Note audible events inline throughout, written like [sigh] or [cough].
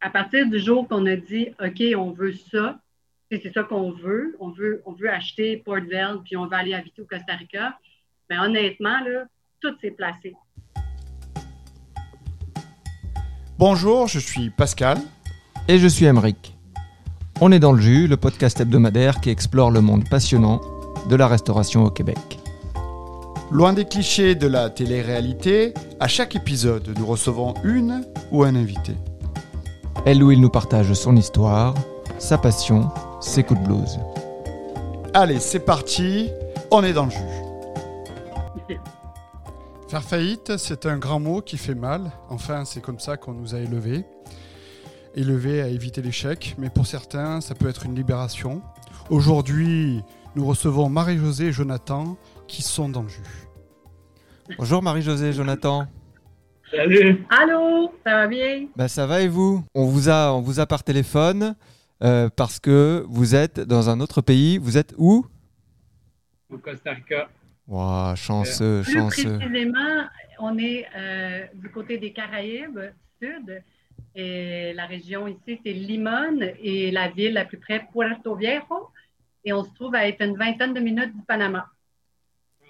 à partir du jour qu'on a dit, OK, on veut ça, c'est ça qu'on veut, on veut, on veut acheter Port Vell, puis on va aller habiter au Costa Rica, mais ben, honnêtement, là, tout s'est placé. Bonjour, je suis Pascal. Et je suis Emeric. On est dans le jus, le podcast hebdomadaire qui explore le monde passionnant de la restauration au Québec. Loin des clichés de la télé-réalité, à chaque épisode, nous recevons une ou un invité. Elle ou il nous partage son histoire, sa passion, ses coups de blues. Allez, c'est parti, on est dans le jus. Faire faillite, c'est un grand mot qui fait mal. Enfin, c'est comme ça qu'on nous a élevés. Élevés à éviter l'échec, mais pour certains, ça peut être une libération. Aujourd'hui, nous recevons Marie-Josée et Jonathan qui sont dans le jus. Bonjour Marie-Josée et Jonathan. Salut. Allô, ça va bien? Ben, ça va et vous? On vous, a, on vous a par téléphone euh, parce que vous êtes dans un autre pays. Vous êtes où? Au Costa Rica. Wow, chanceux, Plus chanceux. précisément, on est euh, du côté des Caraïbes, sud. Et la région ici, c'est Limon et la ville la plus près, Puerto Viejo. Et on se trouve à être une vingtaine de minutes du Panama.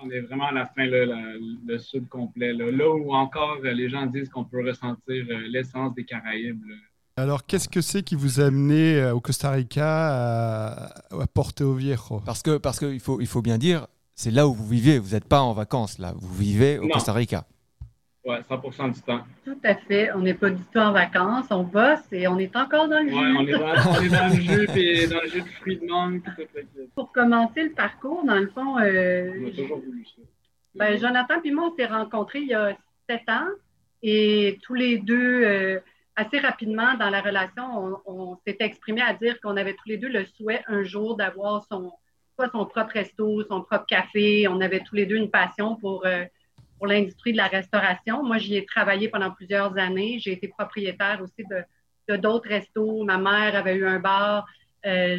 On est vraiment à la fin, là, la- le sud complet. Là, Là où encore euh, les gens disent qu'on peut ressentir euh, l'essence des Caraïbes. là. Alors, qu'est-ce que c'est qui vous a amené euh, au Costa Rica à, à Porto Viejo? Parce que parce qu'il faut, il faut bien dire, c'est là où vous vivez. Vous n'êtes pas en vacances là. Vous vivez au Non. Costa Rica. Ouais, 100% du temps. Tout à fait. On n'est pas du tout en vacances. On bosse et on est encore dans le Ouais, jus. on est dans, on est dans le jus, puis dans le jus de fruits de mangue. tout, Pour commencer le parcours, dans le fond, euh, On a toujours voulu ça. Ben, Jonathan et moi, on s'est rencontrés il y a sept ans et tous les deux, euh, assez rapidement dans la relation, on, on s'était exprimé à dire qu'on avait tous les deux le souhait un jour d'avoir son, soit son propre resto, son propre café. On avait tous les deux une passion pour, euh, pour l'industrie de la restauration. Moi, j'y ai travaillé pendant plusieurs années. J'ai été propriétaire aussi de d'autres restos. Ma mère avait eu un bar. Euh,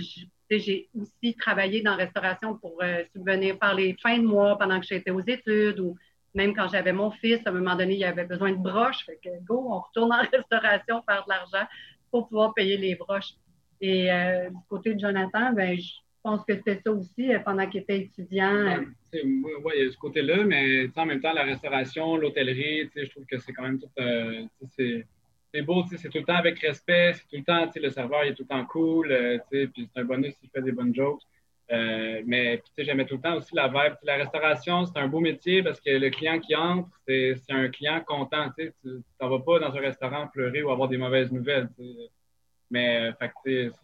j'ai aussi travaillé dans la restauration pour euh, subvenir par les fins de mois pendant que j'étais aux études ou même quand j'avais mon fils, à un moment donné, il avait besoin de broches. Fait que go, on retourne en [laughs] restauration faire de l'argent pour pouvoir payer les broches. Et euh, du côté de Jonathan, ben, je pense que c'était ça aussi euh, pendant qu'il était étudiant. moi, ouais, il y a ce côté-là, mais en même temps, la restauration, l'hôtellerie, je trouve que c'est quand même tout. euh, c'est- beau, c'est tout le temps avec respect, c'est tout le temps, le serveur, il est tout le temps cool, euh, puis c'est un bonus s'il fait des bonnes jokes. Euh, mais j'aimais tout le temps aussi la vibe. La restauration, c'est un beau métier parce que le client qui entre, c'est un client content. Tu sais, tu t'en vas pas dans un restaurant pleurer ou avoir des mauvaises nouvelles. Mais euh, fait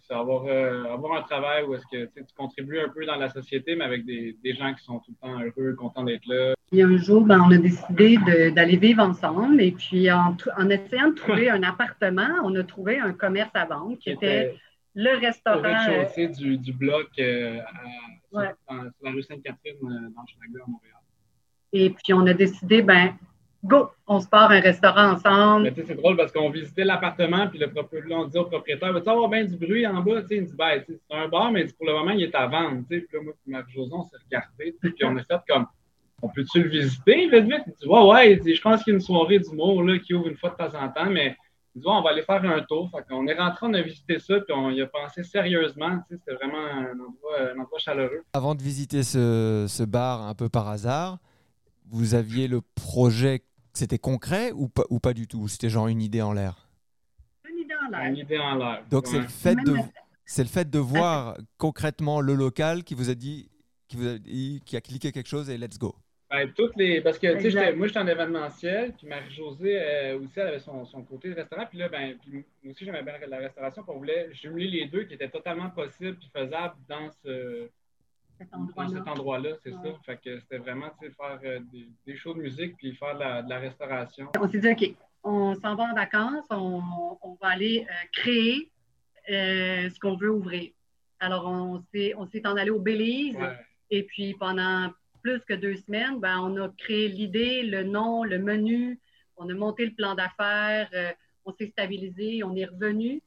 c'est avoir, euh, avoir un travail où est-ce que tu contribues un peu dans la société, mais avec des, des gens qui sont tout le temps heureux, contents d'être là. Puis un jour, ben, on a décidé d'aller vivre ensemble. Et puis, en, essayant de trouver un appartement, on a trouvé un commerce à vendre qui était le au restaurant. euh, rez-de-chaussée du, du bloc euh, à- Ouais. sur, dans- sur la rue Sainte-Catherine dans le à Montréal. et puis, on a décidé, ben, go, on se part un restaurant ensemble. Mais tu sais, c'est drôle parce qu'on visitait l'appartement, puis le on dit au propriétaire, vas-tu avoir bien du bruit en bas? Tu sais, il me dit, ben, tu c'est un bar, mais pour le moment, il est à vendre. Tu sais, puis là, moi, puis Marie-Josée, on s'est regardé, puis on a fait comme, on peut-tu le visiter? Vite, vite? Il dit, ouais, ouais, il dit, je pense qu'il y a une soirée d'humour là, qui ouvre une fois de temps en temps, mais il dit, ouais, on va aller faire un tour. Fait qu'on est rentré, on a visité ça, puis on y a pensé sérieusement. Tu sais, c'était vraiment un endroit, un endroit chaleureux. Avant de visiter ce, ce bar un peu par hasard, vous aviez le projet, c'était concret ou pas, ou pas du tout? C'était genre une idée en l'air? Une idée en l'air. Une idée en l'air. Donc c'est le fait de Même- c'est le fait de voir concrètement le local qui vous a dit qui vous a dit qui a cliqué quelque chose et let's go. Ben, toutes les... Parce que, tu sais, moi, j'étais en événementiel, puis Marie-Josée euh, aussi, elle avait son, son côté de restaurant, puis là, ben, puis moi aussi, j'aimais bien la restauration, puis on voulait jumeler les deux qui étaient totalement possibles puis faisables dans, ce, Cet dans endroit-là. cet endroit-là, c'est Ouais. ça. Fait que c'était vraiment, faire euh, des, des shows de musique, puis faire de la, de la restauration. On s'est dit, OK, on s'en va en vacances, on, on va aller euh, créer euh, ce qu'on veut ouvrir. Alors, on s'est on s'est en allé au Belize Ouais. et puis pendant plus que deux semaines, ben, on a créé l'idée, le nom, le menu, on a monté le plan d'affaires, on s'est stabilisé, on est revenu.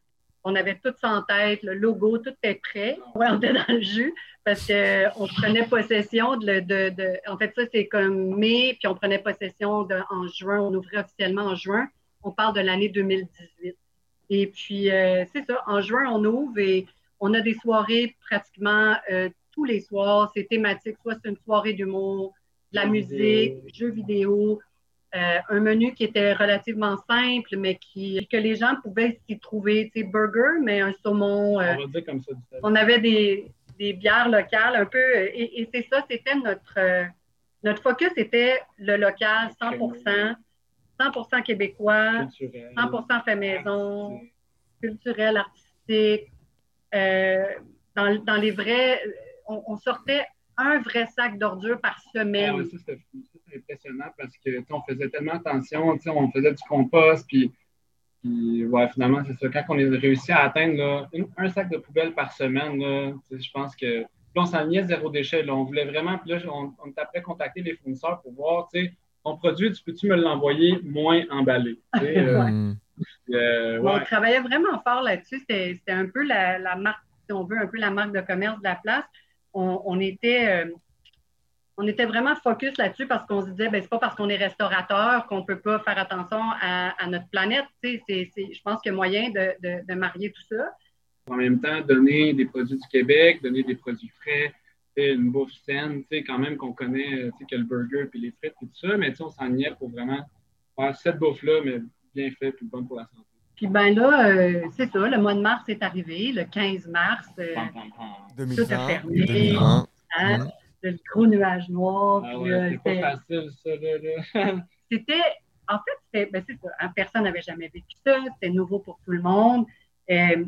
On avait tout ça en tête, le logo, tout était prêt. Ouais, on était dans le jus parce qu'on prenait possession de, le- de, de- En fait, ça, c'est comme mai, puis on prenait possession de, en juin. On ouvrait officiellement en juin. On parle de l'année 2018. Et puis, c'est ça, en juin, on ouvre et on a des soirées pratiquement tous les soirs. C'est thématique, soit c'est une soirée d'humour, de la musique, jeux vidéo, euh, un menu qui était relativement simple, mais qui, que les gens pouvaient s'y trouver. Tu sais, burger, mais un saumon. Euh, on va dire comme ça. On avait des, des, bières locales un peu. Et, c'est ça, c'était notre. Euh, notre focus était le local, 100% 100% québécois, 100% fait maison, culturel, artistique. dans, dans, les vrais, on, on sortait un vrai sac d'ordures par semaine. Ah ça, c'était impressionnant parce que on faisait tellement attention, on faisait du compost, puis, ouais, finalement, c'est ça. Quand on a réussi à atteindre un sac de poubelle par semaine, je pense que là, on s'enlignait zéro déchet. Là, on voulait vraiment, puis là, on, on était après contacter les fournisseurs pour voir, tu sais, ton produit, tu peux-tu me l'envoyer moins emballé? [laughs] Euh, euh, on travaillait vraiment fort là-dessus. C'était un peu la, la, marque, si on veut, un peu la marque de commerce de la place on, était, euh, on était vraiment focus là-dessus parce qu'on se disait, ben, c'est pas parce qu'on est restaurateur qu'on peut pas faire attention à, notre planète. je pense qu'il y a moyen de, marier tout ça. En même temps, donner des produits du Québec, donner des produits frais, une bouffe saine, quand même qu'on connaît que le burger puis les frites et tout ça, mais on s'en est pour vraiment faire cette bouffe-là, mais bien faite et bonne pour la santé. Puis ben là, euh, c'est ça, le mois de mars est arrivé, le 15 mars, euh, tout a fermé, hein, le gros nuage noir. Ah ouais, c'était pas facile ça, là. [laughs] c'était, en fait, c'était, ben, c'est ça, hein, personne n'avait jamais vécu ça, c'était nouveau pour tout le monde. Euh,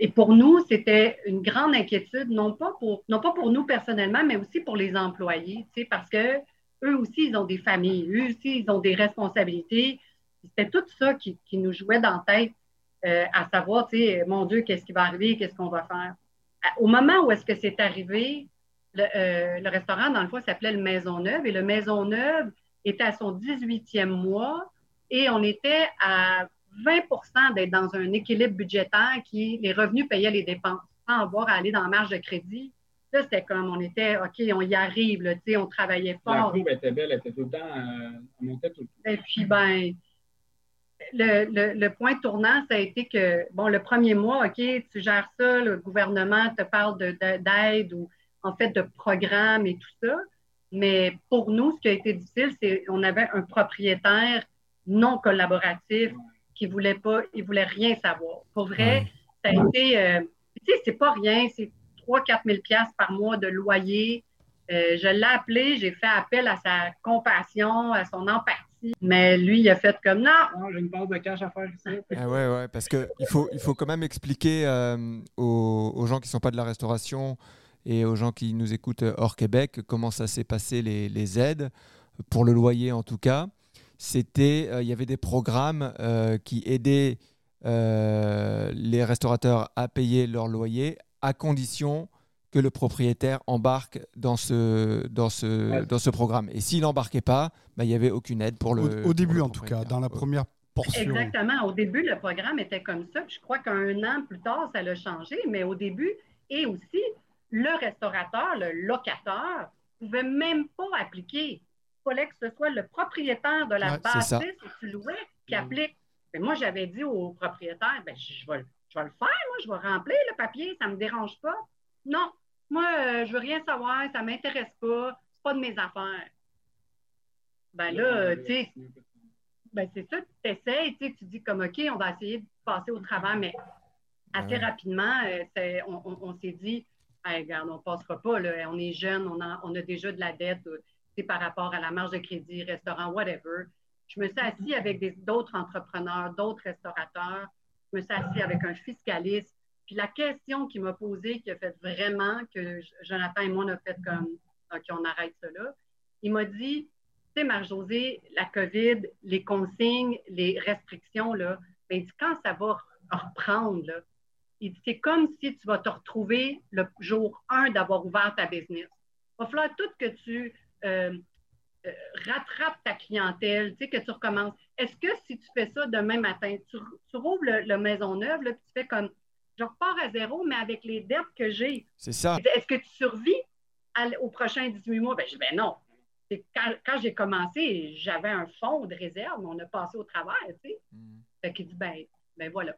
et pour nous, c'était une grande inquiétude, non pas pour, non pas pour nous personnellement, mais aussi pour les employés, parce que eux aussi, ils ont des familles, eux aussi, ils ont des responsabilités. C'était tout ça qui, nous jouait dans la tête, euh, à savoir, tu sais, mon Dieu, qu'est-ce qui va arriver, qu'est-ce qu'on va faire? Au moment où est-ce que c'est arrivé, euh, le, restaurant, dans le fond, s'appelait le Maisonneuve et le Maisonneuve était à son 18e mois et on était à 20% d'être dans un équilibre budgétaire qui, les revenus payaient les dépenses, sans avoir à aller dans la marge de crédit. Là, c'était comme on était, OK, on y arrive, là, on travaillait fort. La courbe était belle, elle était tout le temps, euh, on montait tout le temps. Et puis, ben, le, point tournant, ça a été que, bon, le premier mois, OK, tu gères ça, le gouvernement te parle d'aide ou en fait de programme et tout ça. Mais pour nous, ce qui a été difficile, c'est qu'on avait un propriétaire non collaboratif qui voulait pas, il voulait rien savoir. Pour vrai, ça a été, euh, tu sais, c'est pas rien, c'est 3-4 000 par mois de loyer. Euh, je l'ai appelé, j'ai fait appel à sa compassion, à son empathie mais lui, il a fait comme non. non j'ai une part de cash à faire ici. ah ouais, ouais, parce qu'il faut, il faut quand même expliquer euh, aux, gens qui ne sont pas de la restauration et aux gens qui nous écoutent hors Québec comment ça s'est passé les, les, aides, pour le loyer en tout cas. C'était, euh, il y avait des programmes euh, qui aidaient les restaurateurs à payer leur loyer à condition que le propriétaire embarque dans ce, dans ce, dans ce programme. Et s'il n'embarquait pas, bah, il n'y avait aucune aide pour le. Au, début, en tout cas, dans la première portion. Exactement. Au début, le programme était comme ça. je crois qu'un an plus tard, ça a changé. Mais au début, et aussi, le restaurateur, le locateur, ne pouvait même pas appliquer. Il fallait que ce soit le propriétaire de la bâtisse où tu louais qui applique. Mais moi, j'avais dit au propriétaire, ben, je, vais, je vais le faire, moi, je vais remplir le papier, ça ne me dérange pas. Non, moi, euh, je veux rien savoir, ça ne m'intéresse pas, c'est pas de mes affaires. Ben là, tu sais, ben c'est ça, tu essaies, tu dis comme OK, on va essayer de passer au travers, mais assez rapidement, euh, on, s'est dit, regarde, on ne passera pas, là, on est jeune, on a, on a déjà de la dette euh, par rapport à la marge de crédit, restaurant, whatever. Je me suis assis avec d'autres entrepreneurs, d'autres restaurateurs. Je me suis assis avec un fiscaliste puis la question qu'il m'a posée, qui a fait vraiment que Jonathan et moi, on a fait comme, OK, on arrête là. Il m'a dit, tu sais, Marie-Josée, la COVID, les consignes, les restrictions, là, ben, quand ça va reprendre, là, il dit, c'est comme si tu vas te retrouver le jour 1 d'avoir ouvert ta business. Il va falloir tout que tu euh, euh, rattrapes ta clientèle, tu sais, que tu recommences. Est-ce que si tu fais ça demain matin, tu, rouvres le, Maison Neuve, là, puis tu fais comme je repars à zéro, mais avec les dettes que j'ai. C'est ça. Est-ce que tu survis aux prochains 18 mois? Ben, je dis, ben non. Quand, j'ai commencé, j'avais un fonds de réserve, mais on a passé au travers, tu sais. Mm. Fait qu'il dit, ben, ben voilà.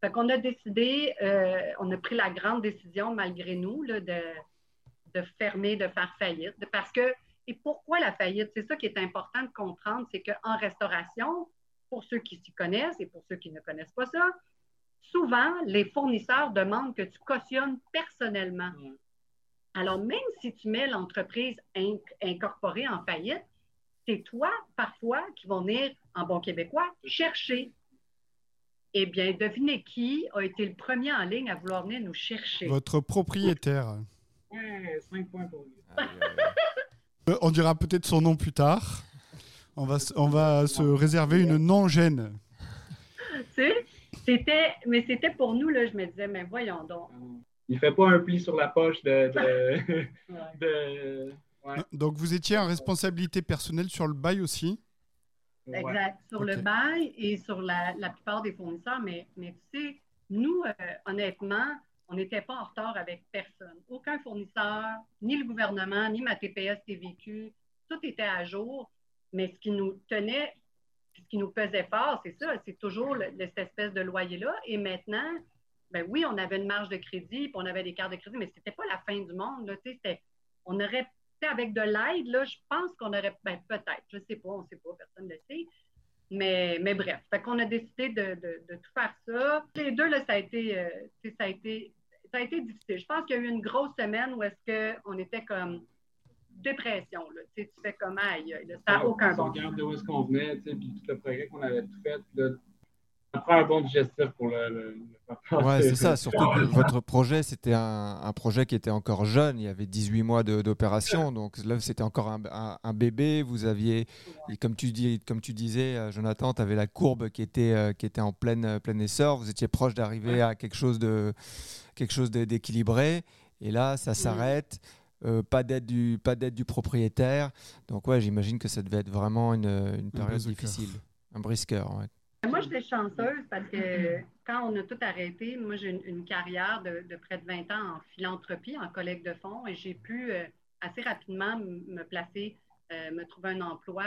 Fait qu'on a décidé, euh, on a pris la grande décision, malgré nous, de, de, fermer, de faire faillite. Parce que, et pourquoi la faillite? C'est ça qui est important de comprendre, c'est qu'en restauration, pour ceux qui s'y connaissent et pour ceux qui ne connaissent pas ça, souvent, les fournisseurs demandent que tu cautionnes personnellement. Alors, même si tu mets l'entreprise incorporée en faillite, c'est toi, parfois, qui vont venir, en bon québécois, chercher eh bien, devinez qui a été le premier en ligne à vouloir venir nous chercher? Votre propriétaire. Ouais, 5 points pour lui. Euh, on dira peut-être son nom plus tard. On va, on va se réserver une non-gêne. c'était, mais c'était pour nous, là, je me disais, mais voyons donc. Il fait pas un pli sur la poche de. [laughs] Donc, vous étiez en responsabilité personnelle sur le bail aussi? Exact. Sur le bail et sur la, plupart des fournisseurs, mais, mais tu sais, nous, euh, honnêtement, on n'était pas en retard avec personne. Aucun fournisseur, ni le gouvernement, ni ma TPS TVQ, tout était à jour. Mais ce qui nous tenait, ce qui nous pesait fort, c'est ça, c'est toujours cette espèce de loyer-là. Et maintenant, ben oui, on avait une marge de crédit, puis on avait des cartes de crédit, mais ce n'était pas la fin du monde. Là, on aurait avec de l'aide, là, je pense qu'on aurait, ben, peut-être, je ne sais pas, on sait pas, personne ne le sait. Mais, mais bref, fait qu'on a décidé de, tout faire ça. Les deux, là, ça a été, euh, ça a été, ça a été difficile. Je pense qu'il y a eu une grosse semaine où est-ce qu'on était comme dépression. Là. Tu, sais, tu fais comme aïe, ça n'a aucun bon. On regarde de où est-ce qu'on venait, puis tout le progrès qu'on avait tout fait, prend un bon digestif pour le, le, Ouais, c'est [laughs] ça. Surtout que votre projet, c'était un, projet qui était encore jeune. Il y avait 18 mois d'opération. Donc là, c'était encore un, un, bébé. Vous aviez, comme tu, dis, comme tu disais, euh, Jonathan, tu avais la courbe qui était, euh, qui était en pleine, euh, plein essor. Vous étiez proche d'arriver à quelque chose de quelque chose d'équilibré. Et là, ça s'arrête. pas d'aide du pas d'aide du propriétaire. Donc ouais, j'imagine que ça devait être vraiment une, une période difficile, un brisqueur. Ouais. Moi, j'étais chanceuse parce que quand on a tout arrêté, moi, j'ai une, carrière de, près de 20 ans en philanthropie, en collecte de fonds, et j'ai pu euh, assez rapidement me placer, euh, me trouver un emploi.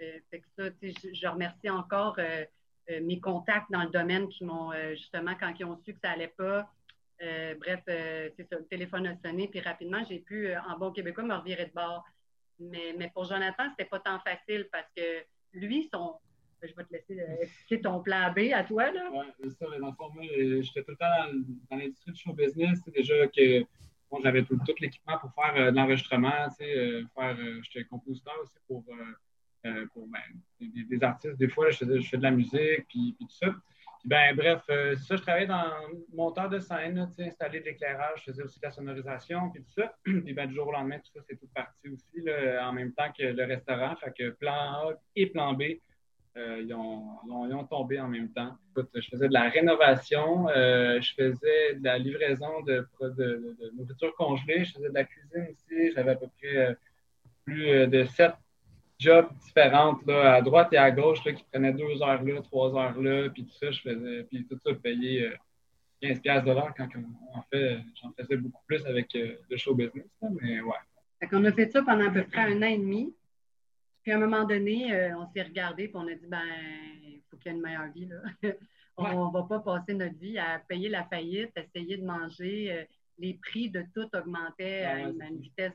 Euh, fait que ça, je, je, remercie encore mes contacts dans le domaine qui m'ont, justement, quand ils ont su que ça n'allait pas, bref, c'est ça, le téléphone a sonné, puis rapidement, j'ai pu, en bon québécois, me revirer de bord. Mais, mais pour Jonathan, c'était pas tant facile parce que lui, son, je vais te laisser euh, expliquer ton plan B à toi. Oui, c'est ça. Dans le fond, euh, j'étais tout le temps dans, l'industrie du show business. C'est déjà que bon, j'avais tout, l'équipement pour faire euh, de l'enregistrement. faire, j'étais compositeur aussi pour, pour ben, des, artistes. Des fois, je, fais, de la musique, puis, tout ça. Puis, ben, bref, ça, je travaillais dans monteur de scène, installer de l'éclairage, je faisais aussi de la sonorisation, puis tout ça. [clears throat] puis ben, du jour au lendemain, tout ça, c'est tout parti aussi, là, en même temps que le restaurant. Fait que plan A et plan B, euh, ils, ont, tombé en même temps. je faisais de la rénovation, euh, je faisais de la livraison de, nourriture congelée, je faisais de la cuisine aussi. J'avais à peu près euh, plus de sept jobs différentes là, à droite et à gauche qui prenaient deux heures là, trois heures là, puis tout ça, je faisais, puis tout ça payé 15 de l'heure quand en fait, j'en faisais beaucoup plus avec le show business, mais ouais. on a fait ça pendant à peu près un an et demi. Puis à un moment donné, euh, on s'est regardé et on a dit ben, il faut qu'il y ait une meilleure vie. Là. [laughs] on ne va pas passer notre vie à payer la faillite, essayer de manger. Euh, les prix de tout augmentaient à, une, vitesse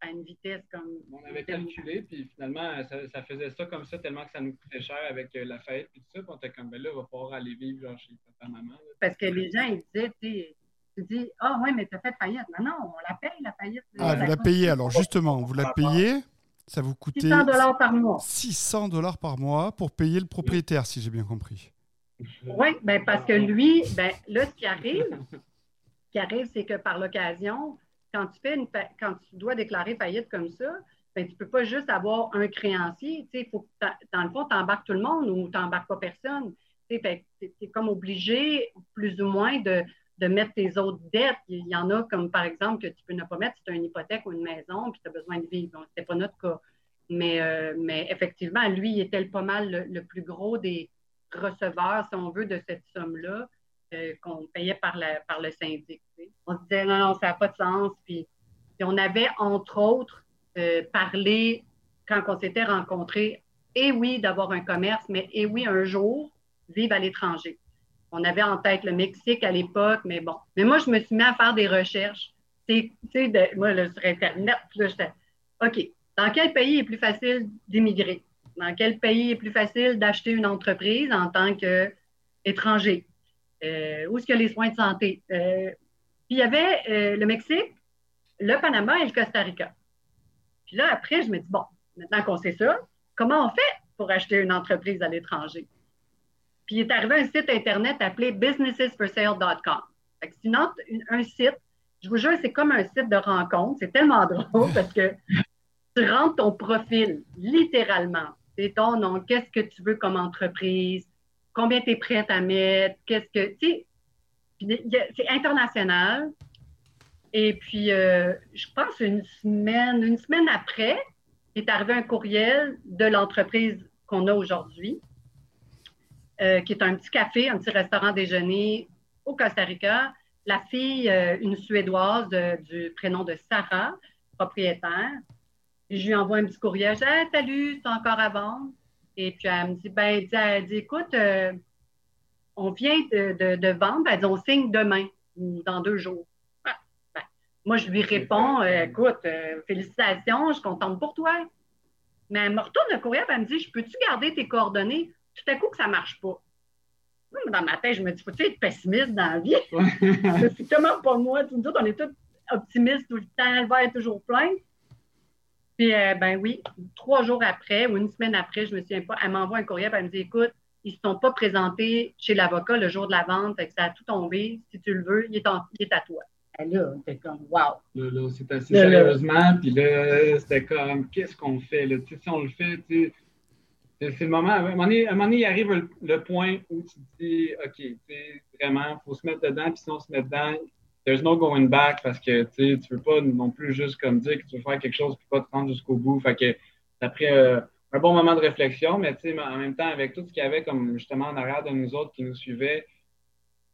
à une vitesse comme. On avait calculé, puis finalement, ça, faisait ça comme ça, tellement que ça nous coûtait cher avec euh, la faillite, puis tout ça. Puis on était comme, ben là, on va pouvoir aller vivre genre, chez papa, maman. Parce que les gens, ils disaient, tu tu dis, ah oh, ouais, mais tu as fait faillite. Non, non, on la paye, la faillite. Ah, vous la payez alors, justement, vous la payez? Ça vous coûtait 600 dollars par mois. 600 dollars par mois pour payer le propriétaire, si j'ai bien compris. Oui, ben parce que lui, ben, là, ce qui arrive, qui arrive, c'est que par l'occasion, quand tu fais une quand tu dois déclarer faillite comme ça, ben, tu ne peux pas juste avoir un créancier. Faut dans le fond, tu embarques tout le monde ou tu n'embarques pas personne. Tu es comme obligé, plus ou moins, de, de mettre tes autres dettes. Il y en a comme, par exemple, que tu peux ne pas mettre si tu as une hypothèque ou une maison, puis tu as besoin de vivre. Ce n'était pas notre cas. Mais, euh, mais effectivement, lui, il était pas mal le, plus gros des receveurs, si on veut, de cette somme-là euh, qu'on payait par, par le syndic. On se disait, non, non, ça n'a pas de sens. Puis, on avait, entre autres, euh, parlé, quand on s'était rencontrés, et oui, d'avoir un commerce, mais et oui, un jour, vivre à l'étranger on avait en tête le Mexique à l'époque, mais bon. Mais moi, je me suis mis à faire des recherches. Tu sais, moi, là, sur Internet, là, j'étais, OK, dans quel pays est plus facile d'émigrer? Dans quel pays est plus facile d'acheter une entreprise en tant qu'étranger? Euh, où est-ce a les soins de santé? Euh, puis il y avait euh, le Mexique, le Panama et le Costa Rica. Puis là, après, je me dis, bon, maintenant qu'on sait ça, comment on fait pour acheter une entreprise à l'étranger? Puis il est arrivé un site Internet appelé businessesforsale.com. C'est un site, je vous jure, c'est comme un site de rencontre. C'est tellement drôle parce que tu rentres ton profil, littéralement. C'est ton nom, qu'est-ce que tu veux comme entreprise, combien tu es prête à mettre, qu'est-ce que. Tu sais, c'est international. Et puis, euh, je pense une semaine, une semaine après, est arrivé un courriel de l'entreprise qu'on a aujourd'hui, euh, qui est un petit café, un petit restaurant déjeuner au Costa Rica. La fille, euh, une Suédoise du prénom de Sarah, propriétaire, je lui envoie un petit courriel. Je dis Salut, c'est encore à vendre? Et puis elle me dit ben, elle dit, Écoute, euh, on vient de, vendre. Elle dit On signe demain ou dans deux jours. Ah, ben, moi, je lui réponds Écoute, félicitations, je suis contente pour toi. Mais elle me retourne le courriel, elle me dit Je peux-tu garder tes coordonnées? Tout à coup que ça ne marche pas. Dans ma tête, je me dis, faut-tu être pessimiste dans la vie? [laughs] c'est tellement pas moi. Tout on est tous optimistes tout le temps, le verre est toujours plein. Puis, euh, ben oui, trois jours après ou une semaine après, je me souviens pas, elle m'envoie un courriel, elle me dit, écoute, ils ne se sont pas présentés chez l'avocat le jour de la vente, fait que ça a tout tombé. Si tu le veux, il est, à toi. Et là, c'était comme, wow. Là, là c'est assez sérieusement, puis là, c'était comme, qu'est-ce qu'on fait? Là? si on le fait, tu sais, c'est le moment, à un moment donné, il arrive le, point où tu te dis, OK, vraiment, il faut se mettre dedans, puis si on se met dedans, there's no going back parce que tu ne veux pas non plus juste comme dire que tu veux faire quelque chose puis pas te rendre jusqu'au bout. Fait que ça pris euh, un bon moment de réflexion, mais en même temps, avec tout ce qu'il y avait comme justement en arrière de nous autres qui nous suivaient,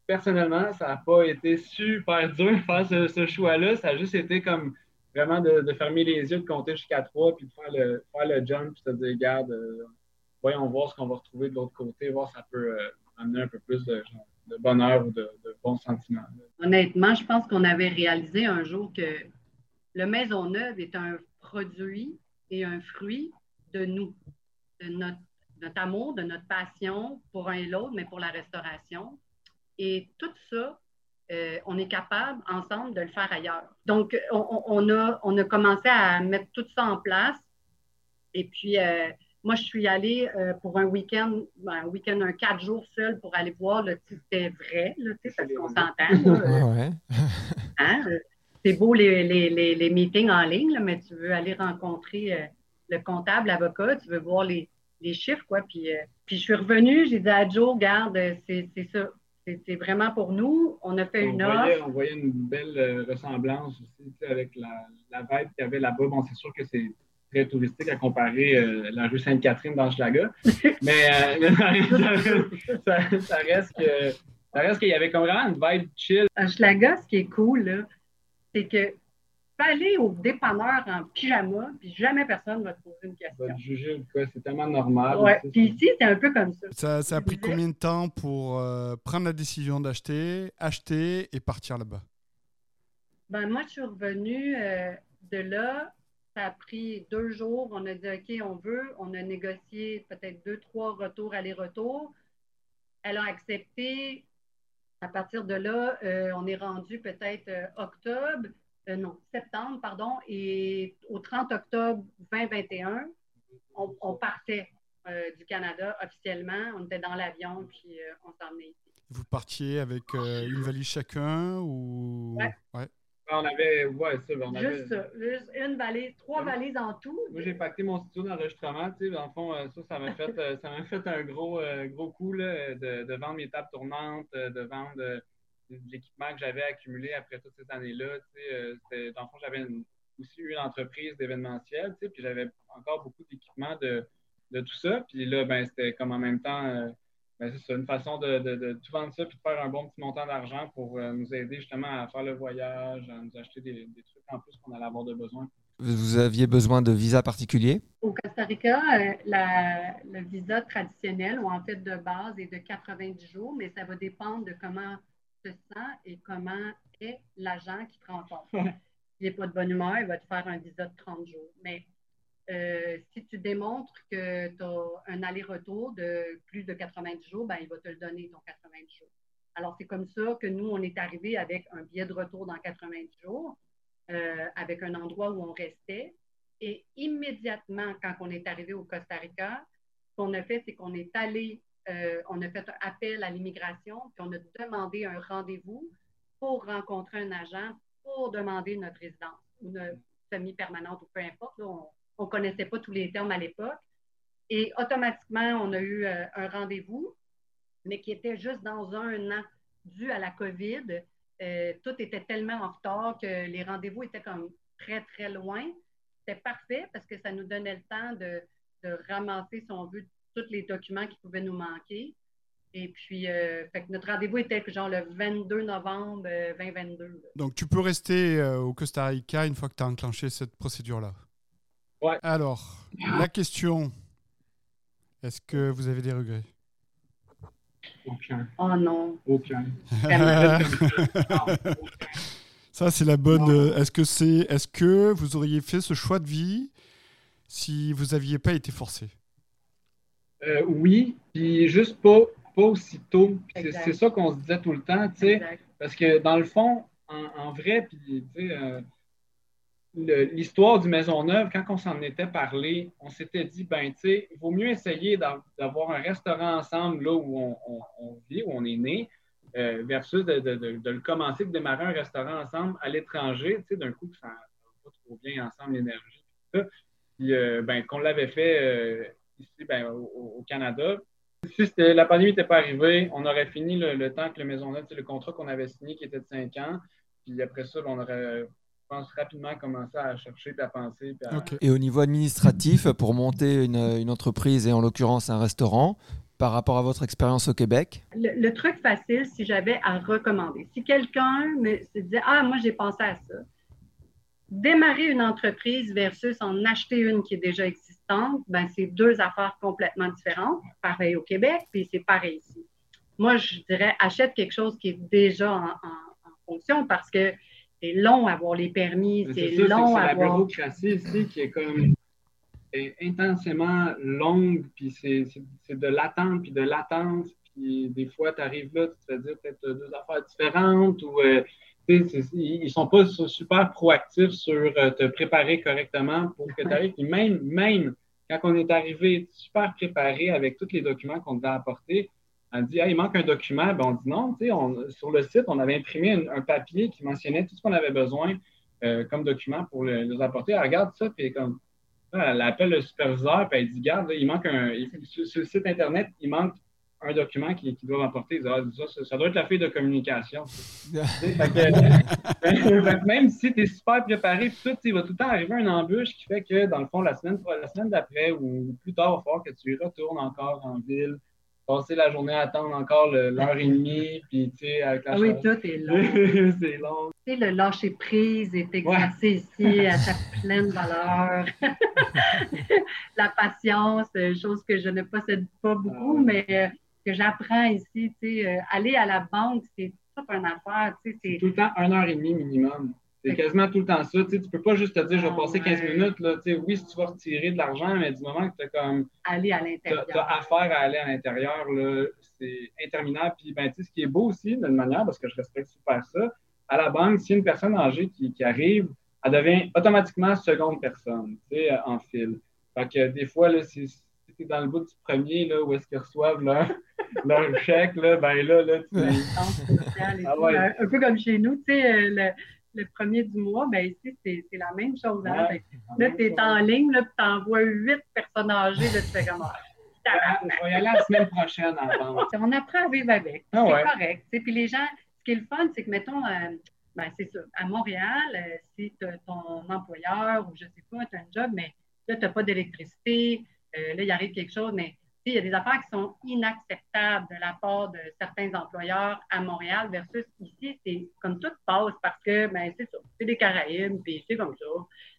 personnellement, ça n'a pas été super dur de faire ce, choix-là. Ça a juste été comme vraiment de, fermer les yeux, de compter jusqu'à trois, puis de faire le, faire le jump, puis de dire, regarde, euh, voyons voir ce qu'on va retrouver de l'autre côté, voir si ça peut euh, amener un peu plus de, bonheur ou de, bons sentiments. Honnêtement, je pense qu'on avait réalisé un jour que le Maisonneuve est un produit et un fruit de nous, de notre, amour, de notre passion pour un et l'autre, mais pour la restauration. Et tout ça, euh, on est capable ensemble de le faire ailleurs. Donc, on, a, commencé à mettre tout ça en place. Et puis, euh, moi, je suis allée euh, pour un week-end, un week-end, un quatre jours seul pour aller voir le si c'était vrai, là, parce qu'on s'entend. ouais. [laughs] Hein, euh, c'est beau les, les, les, meetings en ligne, mais tu veux aller rencontrer euh, le comptable, l'avocat, tu veux voir les, chiffres, quoi. Puis, puis je suis revenue, j'ai dit à Joe, regarde, c'est ça. C'est vraiment pour nous. On a fait une offre. On voyait une belle ressemblance aussi avec la, la vibe qu'il y avait là-bas. Bon, c'est sûr que c'est très touristique à comparer euh, la rue Sainte-Catherine dans Schlaga. [laughs] Mais euh, [laughs] ça, reste que ça reste qu'il y avait comme vraiment une vibe chill. À Schlaga, ce qui est cool, c'est que tu peux aller au dépanneur en pyjama, puis jamais personne ne va te poser une question. Va te juger quoi, c'est tellement normal. Ouais. Puis ici, c'est un peu comme ça. Ça, a pris combien de temps pour euh, prendre la décision d'acheter, acheter et partir là-bas? Ben, moi, je suis revenue de là ça a pris deux jours. On a dit OK, on veut. On a négocié peut-être deux, trois retours, aller-retour. Elle a accepté. À partir de là, euh, on est rendu peut-être euh, octobre, euh, non, septembre, pardon, et au 30 octobre 2021, on, partait du Canada officiellement. On était dans l'avion, puis on s'en est ici. Vous partiez avec une valise chacun ou? Ouais. On avait, ouais, ça, on avait... Juste ça, juste une valise, trois valises en tout. Moi, j'ai pacté mon studio d'enregistrement, tu sais, dans le fond, euh, ça, ça m'a fait, euh, ça m'a fait un gros, euh, gros coup, là, de, de, vendre mes tables tournantes, de vendre l'équipement que j'avais accumulé après toutes ces années-là, tu sais, dans le fond, j'avais aussi une entreprise d'événementiel, tu sais, puis j'avais encore beaucoup d'équipement de, de tout ça, puis là, ben, c'était comme en même temps ben, c'est une façon de, tout vendre ça puis de faire un bon petit montant d'argent pour euh, nous aider justement à faire le voyage, à nous acheter des, trucs en plus qu'on allait avoir de besoin. vous aviez besoin de visa particulier? Au Costa Rica, euh, le visa traditionnel, ou en fait de base, est de 90 jours, mais ça va dépendre de comment se sent et comment est l'agent qui te rencontre. Il n'est pas de bonne humeur, il va te faire un visa de 30 jours. Mais euh, si tu démontres que tu as un aller-retour de plus de 90 jours, ben, il va te le donner, ton 90 jours. Alors, c'est comme ça que nous, on est arrivé avec un billet de retour dans 90 jours, euh, avec un endroit où on restait. Et immédiatement, quand on est arrivé au Costa Rica, ce qu'on a fait, c'est qu'on est allé, euh, on a fait un appel à l'immigration, puis on a demandé un rendez-vous pour rencontrer un agent pour demander notre résidence ou notre semi-permanente ou peu importe. on ne connaissait pas tous les termes à l'époque. Et automatiquement, on a eu euh, un rendez-vous mais qui était juste dans un an dû à la COVID. Euh, tout était tellement en retard que les rendez-vous étaient comme très, très loin. C'était parfait parce que ça nous donnait le temps de, ramasser, si on veut, tous les documents qui pouvaient nous manquer. Et puis, euh, notre rendez-vous était genre le 22 novembre 2022. Euh, Donc, tu peux rester au Costa Rica une fois que tu as enclenché cette procédure-là? Ouais. Alors, la question, est-ce que vous avez des regrets? Aucun. Oh non. Aucun. [laughs] Ça, c'est la bonne. Euh, est-ce que c'est, est-ce que vous auriez fait ce choix de vie si vous n'aviez pas été forcé? Euh, Oui, puis juste pas, pas aussitôt. C'est ça qu'on se disait tout le temps, tu sais, parce que dans le fond, en, en vrai, puis tu sais. Euh, l'histoire du Maisonneuve, quand on s'en était parlé, on s'était dit, ben, tu sais, il vaut mieux essayer d'avoir un restaurant ensemble là où on, vit, où on est né, euh, versus de, le commencer, de démarrer un restaurant ensemble à l'étranger, tu sais, d'un coup, ça va trop bien ensemble, l'énergie, Puis, euh, ben, qu'on l'avait fait euh, ici, ben, au, Canada. Si la pandémie n'était pas arrivée, on aurait fini le, temps que le Maisonneuve, le contrat qu'on avait signé qui était de cinq ans, puis après ça, ben, on aurait pense, rapidement commencer à chercher et à penser. Et au niveau administratif, pour monter une, entreprise et en l'occurrence un restaurant, par rapport à votre expérience au Québec? Le, truc facile, si j'avais à recommander, si quelqu'un me disait Ah, moi j'ai pensé à ça, démarrer une entreprise versus en acheter une qui est déjà existante, ben, c'est deux affaires complètement différentes. Pareil au Québec, puis c'est pareil ici. Moi, je dirais achète quelque chose qui est déjà en fonction parce que c'est long à avoir les permis, c'est long à avoir... la bureaucratie ici qui est comme intensément longue, puis c'est de l'attente, puis de l'attente, puis des fois, tu arrives là, tu te fais dire peut-être deux affaires différentes, ou euh, ils ne sont pas super proactifs sur euh, te préparer correctement pour que tu arrives. Puis même, même quand on est arrivé super préparé avec tous les documents qu'on devait apporter, on dit, il manque un document. Ben, on dit non. On, sur le site, on avait imprimé un, papier qui mentionnait tout ce qu'on avait besoin euh, comme document pour les apporter. Elle regarde ça, puis comme, elle appelle le superviseur, puis elle dit, regarde, il manque un. sur, le site Internet, il manque un document qui, qui doit apporter. Ah, ça, doit être la feuille de communication. [laughs] [laughs] même si tu es super préparé, tout, il va tout le temps arriver une embûche qui fait que, dans le fond, la semaine, la semaine d'après ou plus tard, il va falloir que tu retournes encore en ville passer la journée à attendre encore l'heure et demie, puis tu sais, avec la ah Oui, tout est long. [laughs] c'est long. Tu sais, le lâcher prise est exercé ici à sa pleine valeur. [laughs] la patience, euh, chose que je ne possède pas beaucoup, ah mais euh, que j'apprends ici, tu sais, euh, aller à la banque, c'est toute une affaire, tu sais. C'est tout le temps une heure et demie minimum. C'est quasiment tout le temps ça. Tu ne peux pas juste te dire, je vais ah passer 15 minutes. Là, oui, si tu vas retirer de l'argent, mais du moment que tu as comme. Aller à l'intérieur. Tu as affaire à aller à l'intérieur, c'est interminable. Puis, ben, ce qui est beau aussi, d'une manière, parce que je respecte super ça, à la banque, si une personne âgée qui, qui arrive, elle devient automatiquement seconde personne, tu sais, en fil. Fait que des fois, là, si, tu es dans le bout du premier, là, où est-ce qu'ils reçoivent leur, [laughs] leur chèque, là, ben là, là, tu [laughs] ah Un peu comme chez nous, tu sais, euh, le le premier du mois, ben ici, c'est la même chose. Hein? là, tu es en ligne, là, tu envoies huit personnes âgées, là, tu fais comme Je vais y aller la semaine prochaine avant. On apprend à vivre avec. Ah c'est correct. Puis les gens, ce qui est le fun, c'est que, mettons, euh, ben, c'est ça, à Montréal, euh, si tu as ton employeur ou je sais pas, tu as un job, mais là, tu n'as pas d'électricité, euh, là, il arrive quelque chose, mais il y a des affaires qui sont inacceptables de la part de certains employeurs à Montréal versus ici, c'est comme tout passe parce que, ben, c'est ça, c'est des Caraïbes, puis c'est comme ça.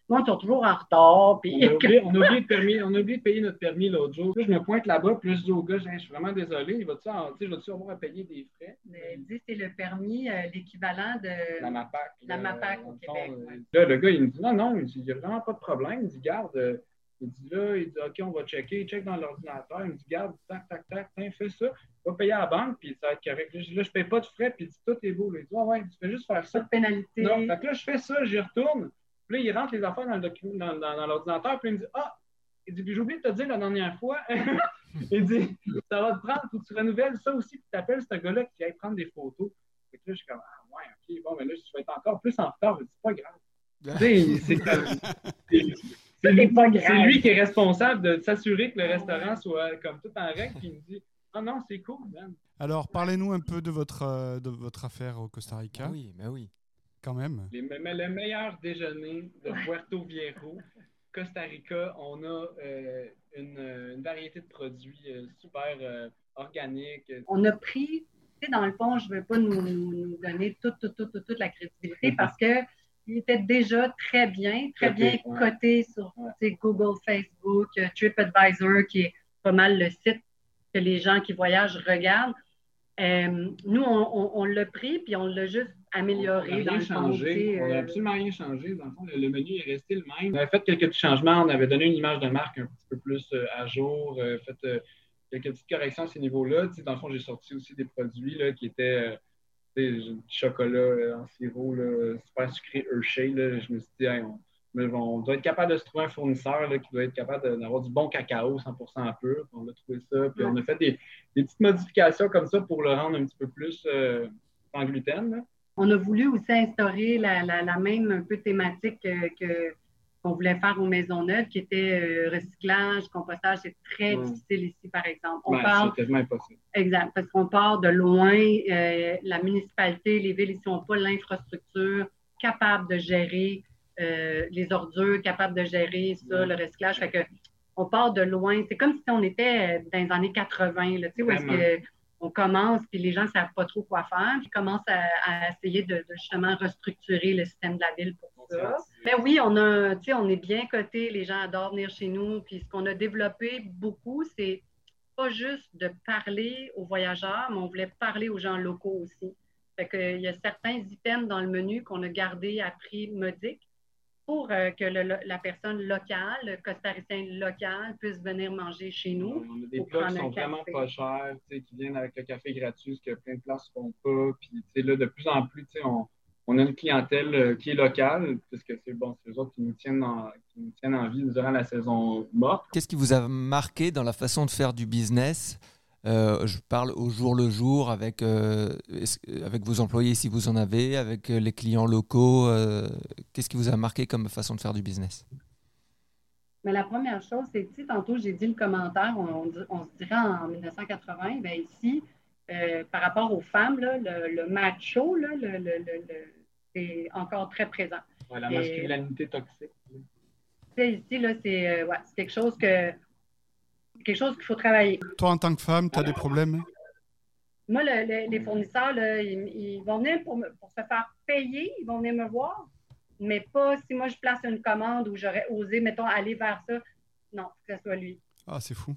Moi, ils sont toujours en retard. Puis... On, a [laughs] oublié, on, a oublié de permis, on a oublié de payer notre permis l'autre jour. je me pointe là-bas, puis je dis au gars, je suis vraiment désolé, il va-tu avoir à payer des frais? Mais il dit c'est le permis, euh, l'équivalent de la MAPAC. La MAPAC au Québec. Euh, là, le gars, il me dit non, non, il n'y a vraiment pas de problème. Il dit, garde, euh, il dit là, il dit OK, on va checker. Il check dans l'ordinateur. Il me dit Garde, tac, tac, tac, tiens, fais ça. Il va payer à la banque, puis ça va être correct. Là, je ne paye pas de frais, puis il dit Tout est beau. Il dit ouais, tu fais juste faire ça. Pas de pénalité. Non, fait que là, je fais ça, j'y retourne. Puis là, il rentre les affaires dans, l'ordinateur, puis il me dit Ah, il dit Puis j'ai oublié de te dire la dernière fois. [laughs] il dit Ça va te prendre, faut que tu renouvelles ça aussi, puis tu appelles ce gars-là qui aille prendre des photos. Fait que là, je suis comme Ah ouais, OK, bon, mais là, tu vas être encore plus en retard. C'est pas grave. [laughs] c'est c'est lui, qui est responsable de s'assurer que le restaurant soit comme tout en règle, puis il me dit Ah oh non, c'est cool, man. Alors, parlez-nous un peu de votre, euh, de votre affaire au Costa Rica. oui, mais oui. Quand même. le meilleur déjeuner de Puerto Viejo, Costa Rica, on a euh, une, variété de produits euh, super organiques. On a pris, tu sais, dans le fond, je ne veux pas nous, nous donner toute, toute, toute, toute la crédibilité [laughs] parce que il était déjà très bien, très bien coté sur Google, Facebook, euh, TripAdvisor, qui est pas mal le site que les gens qui voyagent regardent. Euh, nous, on, l'a pris, puis on l'a juste amélioré. On n'a rien changé. on n'a euh, absolument rien changé. Dans le fond, le, menu est resté le même. On avait fait quelques petits changements. On avait donné une image de marque un petit peu plus à jour, fait quelques petites corrections à ce niveau-là. Dans le fond, j'ai sorti aussi des produits là, qui étaient du chocolat euh, en sirop, super sucré Hershey. Là, je me suis dit, on, doit être capable de se trouver un fournisseur qui doit être capable d'avoir du bon cacao 100% pur. On a trouvé ça. Puis on a fait des, petites modifications comme ça pour le rendre un petit peu plus euh, sans gluten. On a voulu aussi instaurer la, même un peu thématique que qu'on voulait faire aux maisons neuves, qui était euh, recyclage, compostage, c'est très difficile ici, par exemple. On c'est impossible. Exact, parce qu'on part de loin. Euh, la municipalité, les villes, ils n'ont pas l'infrastructure capable de gérer euh, les ordures, capable de gérer ça, le recyclage. Fait que on part de loin. C'est comme si on était dans les années 80, là, tu sais, où est-ce que on commence, puis les gens ne savent pas trop quoi faire, puis commencent à, essayer de, justement restructurer le système de la ville pour ça. Mais oui, on a, on est bien coté, les gens adorent venir chez nous, puis ce qu'on a développé beaucoup, c'est pas juste de parler aux voyageurs, mais on voulait parler aux gens locaux aussi. Fait qu'il y a certains items dans le menu qu'on a gardés à prix modique, pour euh, que la personne locale, le costaricien local, puisse venir manger chez nous. On a des plats qui sont vraiment pas chers, qui viennent avec le café gratuit, ce que plein de places ne font pas. Puis là, de plus en plus, on, on a une clientèle euh, qui est locale, puisque c'est bon, eux autres qui nous, tiennent en, qui nous tiennent en vie durant la saison morte. Qu'est-ce qui vous a marqué dans la façon de faire du business? Euh, je parle au jour le jour avec, euh, avec vos employés si vous en avez, avec les clients locaux. Qu'est-ce qui vous a marqué comme façon de faire du business? Mais la première chose, c'est que tantôt j'ai dit le commentaire, on, se dirait en 1980, bien ici, par rapport aux femmes, là, le, macho, là, le, c'est encore très présent. la masculinité toxique. Ici, là, c'est quelque chose que quelque chose qu'il faut travailler. Toi, en tant que femme, tu as des problèmes? Moi, les fournisseurs, ils, vont venir pour, se faire payer, ils vont venir me voir, mais pas si moi je place une commande où j'aurais osé, mettons, aller vers ça. Non, que ce soit lui. Ah, c'est fou.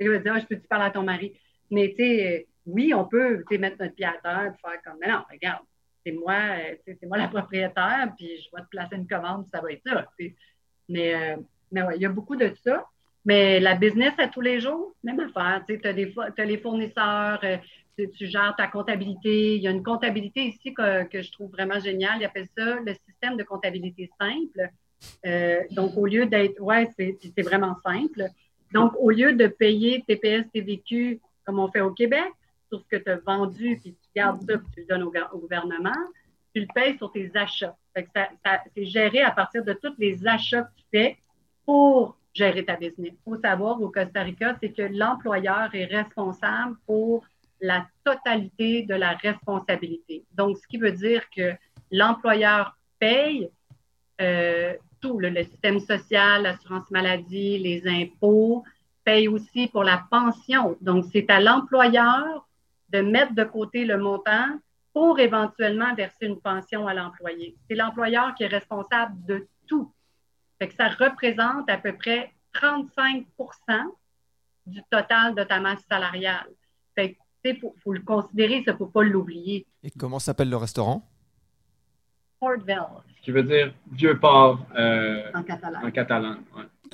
Il va dire, ah, je peux-tu parler à ton mari? Mais tu sais, oui, on peut mettre notre pied à terre et faire comme, mais non, regarde, c'est moi, c'est moi la propriétaire, puis je vais te placer une commande, ça va être ça. Mais, euh, mais ouais, il y a beaucoup de ça. Mais la business à tous les jours, même affaire. Tu as, les fournisseurs, euh, tu, gères ta comptabilité. Il y a une comptabilité ici que, je trouve vraiment géniale. Ils appellent ça le système de comptabilité simple. Euh, donc, au lieu d'être, ouais, c'est vraiment simple. Donc, au lieu de payer TPS, TVQ comme on fait au Québec, ce que tu as vendu, puis tu gardes ça, puis tu le donnes au, gouvernement, tu le payes sur tes achats. c'est géré à partir de tous les achats que tu fais pour gérer ta business. Il faut savoir au Costa Rica, c'est que l'employeur est responsable pour la totalité de la responsabilité. Donc, ce qui veut dire que l'employeur paye euh, tout, le, système social, l'assurance maladie, les impôts, paye aussi pour la pension. Donc, c'est à l'employeur de mettre de côté le montant pour éventuellement verser une pension à l'employé. C'est l'employeur qui est responsable de tout. Fait que ça représente à peu près 35% du total de ta masse salariale. Fait il faut, le considérer, ça ne faut pas l'oublier. Et comment s'appelle le restaurant? Portville. Ce qui veut dire vieux port euh, en catalan. En catalan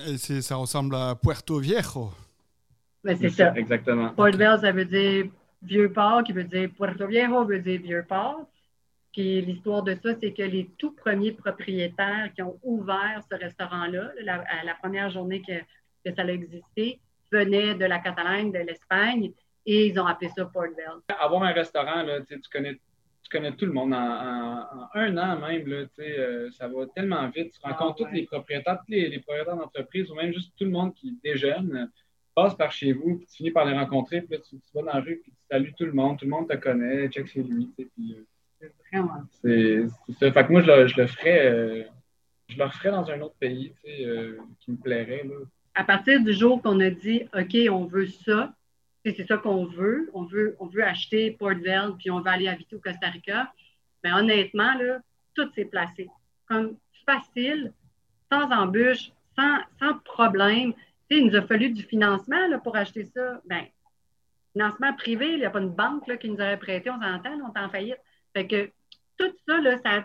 Et ça ressemble à Puerto Viejo. C'est ça. Exactement. Portville, ça veut dire vieux port, qui veut dire Puerto Viejo, veut dire vieux port. Puis l'histoire de ça, c'est que les tout premiers propriétaires qui ont ouvert ce restaurant-là, la, la première journée que, que ça a existé, venaient de la Catalogne, de l'Espagne, et ils ont appelé ça Portville. Avoir un restaurant, là, tu, connais, tu connais tout le monde en, un an même. Là, euh, ça va tellement vite. Tu rencontres ah, tous les propriétaires, tous les, propriétaires d'entreprise ou même juste tout le monde qui déjeune passe par chez vous, puis tu finis par les rencontrer, puis tu, vas dans la rue, puis tu salues tout le monde, tout le monde te connaît, check chez lui. Puis, euh, c'est vraiment c'est, ça. Fait que moi, je le, je le ferais, euh, je le referais dans un autre pays qui me plairait. Là. À partir du jour qu'on a dit, OK, on veut ça, c'est ça qu'on veut. On veut, on veut acheter Port Verde, puis on veut aller habiter au Costa Rica. Mais honnêtement, là, tout s'est placé. Comme facile, sans embûche, sans, sans problème. il nous a fallu du financement là, pour acheter ça. Ben, financement privé, il n'y a pas une banque là, qui nous aurait prêté, on s'entend, on est en faillite. Fait que tout ça, là, ça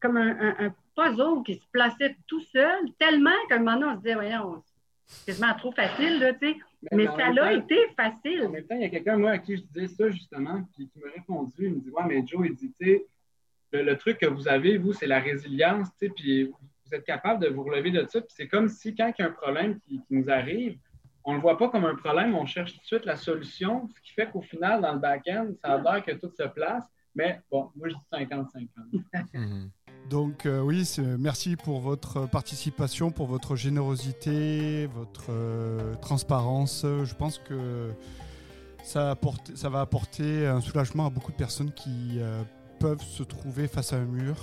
comme un, un, puzzle qui se plaçait tout seul, tellement qu'à un moment donné, on se disait, voyons, c'est quasiment trop facile, là, tu sais. Mais, ça a été facile. En même temps, il y a quelqu'un, moi, à qui je disais ça, justement, puis qui m'a répondu. Il me dit Ouais, mais Joe, il dit, tu sais, le, truc que vous avez, vous, c'est la résilience, tu sais, puis vous êtes capable de vous relever de ça. Puis c'est comme si, quand il y a un problème qui, nous arrive, on ne le voit pas comme un problème, on cherche tout de suite la solution, ce qui fait qu'au final, dans le back-end, ça a l'air que tout se place. Mais bon, moi, je dis 50-50. [laughs] Donc euh, oui, merci pour votre participation, pour votre générosité, votre euh, transparence. Je pense que ça, ça, va apporter un soulagement à beaucoup de personnes qui euh, peuvent se trouver face à un mur.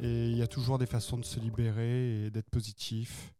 Et il y a toujours des façons de se libérer et d'être positif.